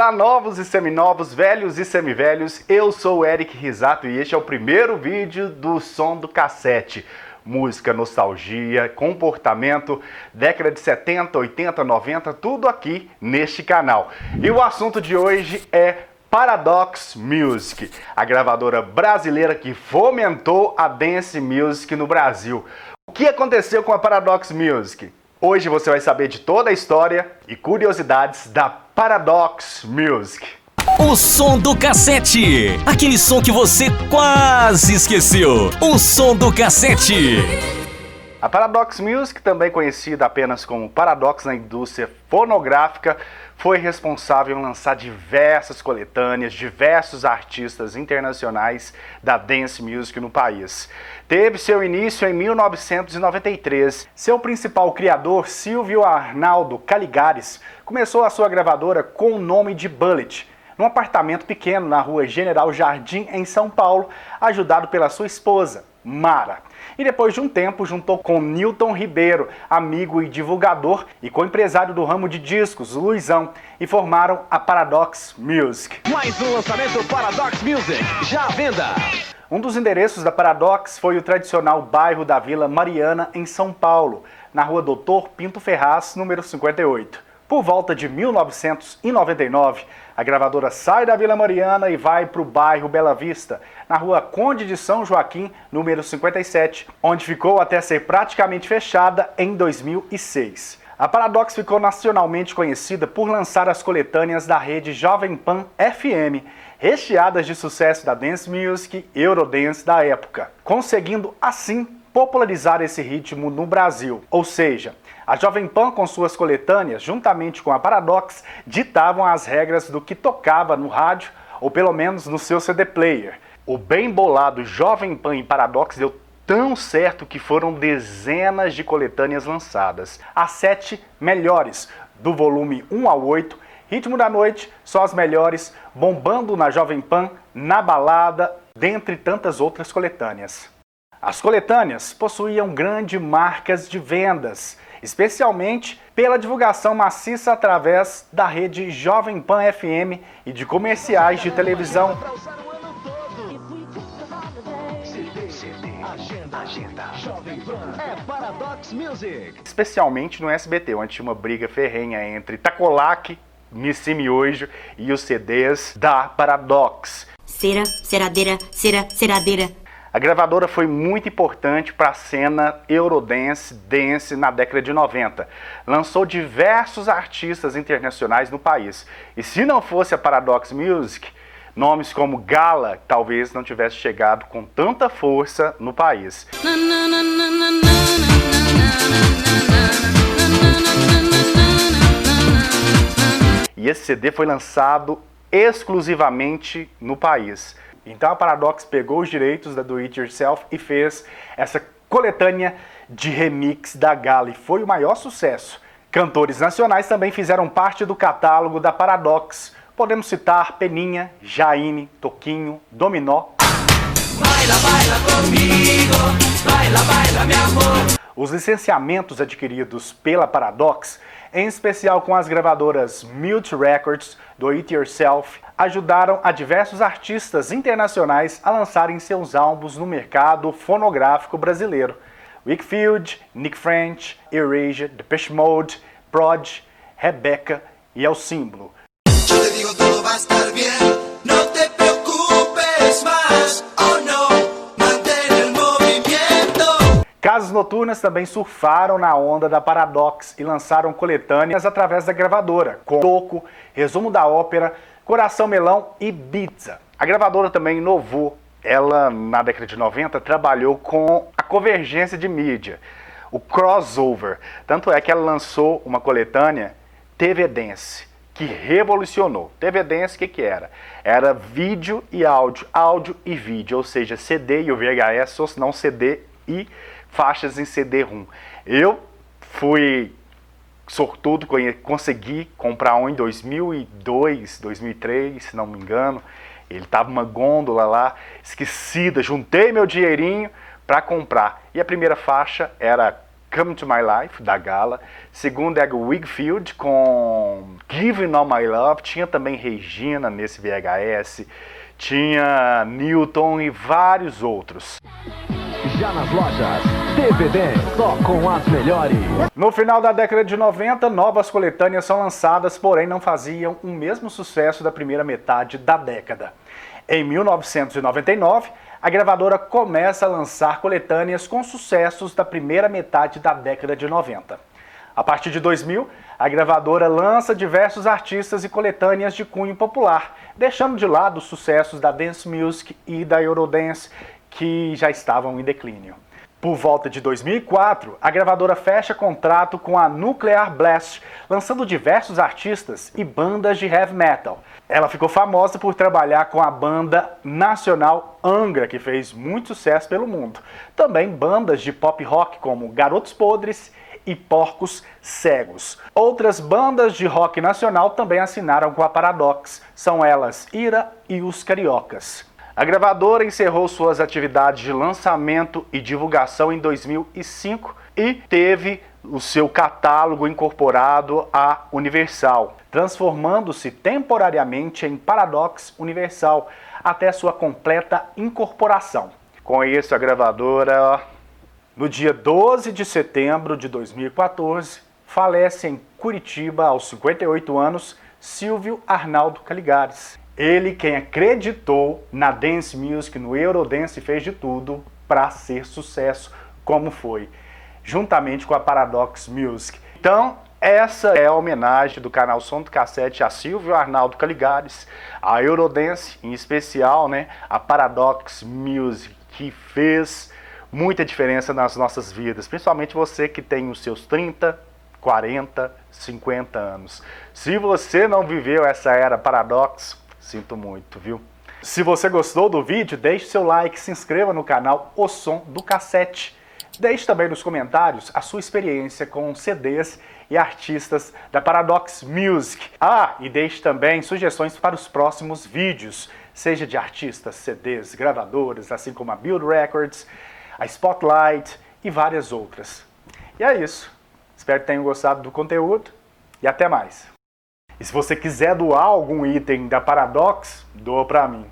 Olá, novos e seminovos, velhos e semivelhos. Eu sou o Eric Risato e este é o primeiro vídeo do Som do Cassete. Música, nostalgia, comportamento, década de 70, 80, 90, tudo aqui neste canal. E o assunto de hoje é Paradox Music, a gravadora brasileira que fomentou a dance music no Brasil. O que aconteceu com a Paradox Music? Hoje você vai saber de toda a história e curiosidades da Paradox Music. O som do cassete. Aquele som que você quase esqueceu. O som do cassete. A Paradox Music, também conhecida apenas como Paradox na indústria fonográfica, foi responsável em lançar diversas coletâneas, diversos artistas internacionais da dance music no país. Teve seu início em 1993. Seu principal criador, Silvio Arnaldo Caligares, começou a sua gravadora com o nome de Bullet, num apartamento pequeno na rua General Jardim, em São Paulo, ajudado pela sua esposa, Mara. E depois de um tempo juntou com Newton Ribeiro, amigo e divulgador, e com o empresário do ramo de discos, Luizão, e formaram a Paradox Music. Mais um lançamento Paradox Music, já à venda! Um dos endereços da Paradox foi o tradicional bairro da Vila Mariana, em São Paulo, na rua Doutor Pinto Ferraz, número 58. Por volta de 1999, a gravadora sai da Vila Mariana e vai para o bairro Bela Vista, na rua Conde de São Joaquim, número 57, onde ficou até ser praticamente fechada em 2006. A Paradox ficou nacionalmente conhecida por lançar as coletâneas da rede Jovem Pan FM, recheadas de sucesso da dance music e Eurodance da época, conseguindo assim popularizar esse ritmo no Brasil. Ou seja, a Jovem Pan, com suas coletâneas, juntamente com a Paradox, ditavam as regras do que tocava no rádio, ou pelo menos no seu CD player. O bem bolado Jovem Pan e Paradox deu tão certo que foram dezenas de coletâneas lançadas. As sete melhores, do volume 1 ao 8, Ritmo da Noite, só as melhores, bombando na Jovem Pan, na balada, dentre tantas outras coletâneas. As coletâneas possuíam grandes marcas de vendas especialmente pela divulgação maciça através da rede Jovem Pan FM e de comerciais de televisão. Especialmente no SBT, onde tinha uma briga ferrenha entre Tacolac, Missy Miojo e os CDs da Paradox. Cera, ceradeira, cera, ceradeira. A gravadora foi muito importante para a cena Eurodance, dance na década de 90. Lançou diversos artistas internacionais no país. E se não fosse a Paradox Music, nomes como Gala talvez não tivesse chegado com tanta força no país. E esse CD foi lançado exclusivamente no país. Então a Paradox pegou os direitos da Do It Yourself e fez essa coletânea de remix da Gala e foi o maior sucesso. Cantores nacionais também fizeram parte do catálogo da Paradox. Podemos citar Peninha, Jaine, Toquinho, Dominó. Baila, baila comigo, baila, baila, meu amor. Os licenciamentos adquiridos pela Paradox, em especial com as gravadoras Mute Records, Do It Yourself, ajudaram a diversos artistas internacionais a lançarem seus álbuns no mercado fonográfico brasileiro. Wickfield, Nick French, Erasure, Depeche Mode, Prod, Rebecca e El Símbolo. Noturnas também surfaram na onda da Paradox e lançaram coletâneas através da gravadora, com Toco, Resumo da Ópera, Coração Melão e Pizza. A gravadora também inovou. Ela, na década de 90, trabalhou com a convergência de mídia, o crossover. Tanto é que ela lançou uma coletânea TV Dance, que revolucionou. TV Dance, o que, que era? Era vídeo e áudio, áudio e vídeo, ou seja, CD e o VHS, ou se não CD e faixas em CD-ROM. Eu fui sortudo, consegui comprar um em 2002, 2003, se não me engano. Ele estava uma gôndola lá, esquecida. Juntei meu dinheirinho para comprar. E a primeira faixa era Come to My Life, da Gala. Segundo é Wigfield com Giving All My Love. Tinha também Regina nesse VHS. Tinha Newton e vários outros. Já nas lojas, DVD, só com as melhores. No final da década de 90, novas coletâneas são lançadas, porém não faziam o mesmo sucesso da primeira metade da década. Em 1999, a gravadora começa a lançar coletâneas com sucessos da primeira metade da década de 90. A partir de 2000, a gravadora lança diversos artistas e coletâneas de cunho popular, deixando de lado os sucessos da dance music e da eurodance que já estavam em declínio. Por volta de 2004, a gravadora fecha contrato com a Nuclear Blast, lançando diversos artistas e bandas de heavy metal. Ela ficou famosa por trabalhar com a banda nacional Angra, que fez muito sucesso pelo mundo. Também bandas de pop rock como Garotos Podres e Porcos Cegos. Outras bandas de rock nacional também assinaram com a Paradox, são elas Ira e os Cariocas. A gravadora encerrou suas atividades de lançamento e divulgação em 2005 e teve o seu catálogo incorporado à Universal, transformando-se temporariamente em Paradox Universal até sua completa incorporação. Com isso, a gravadora, no dia 12 de setembro de 2014, falece em Curitiba, aos 58 anos, Silvio Arnaldo Caligares. Ele quem acreditou na dance music, no Eurodance, fez de tudo para ser sucesso, como foi, juntamente com a Paradox Music. Então, essa é a homenagem do canal Som do Cassete a Silvio Arnaldo Caligares, a Eurodance, em especial, né, a Paradox Music, que fez muita diferença nas nossas vidas, principalmente você que tem os seus 30, 40, 50 anos. Se você não viveu essa era Paradox, Sinto muito, viu? Se você gostou do vídeo, deixe seu like, se inscreva no canal O Som do Cassete. Deixe também nos comentários a sua experiência com CDs e artistas da Paradox Music. Ah, e deixe também sugestões para os próximos vídeos, seja de artistas, CDs, gravadoras, assim como a Build Records, a Spotlight e várias outras. E é isso. Espero que tenham gostado do conteúdo e até mais. E se você quiser doar algum item da Paradox, doa para mim.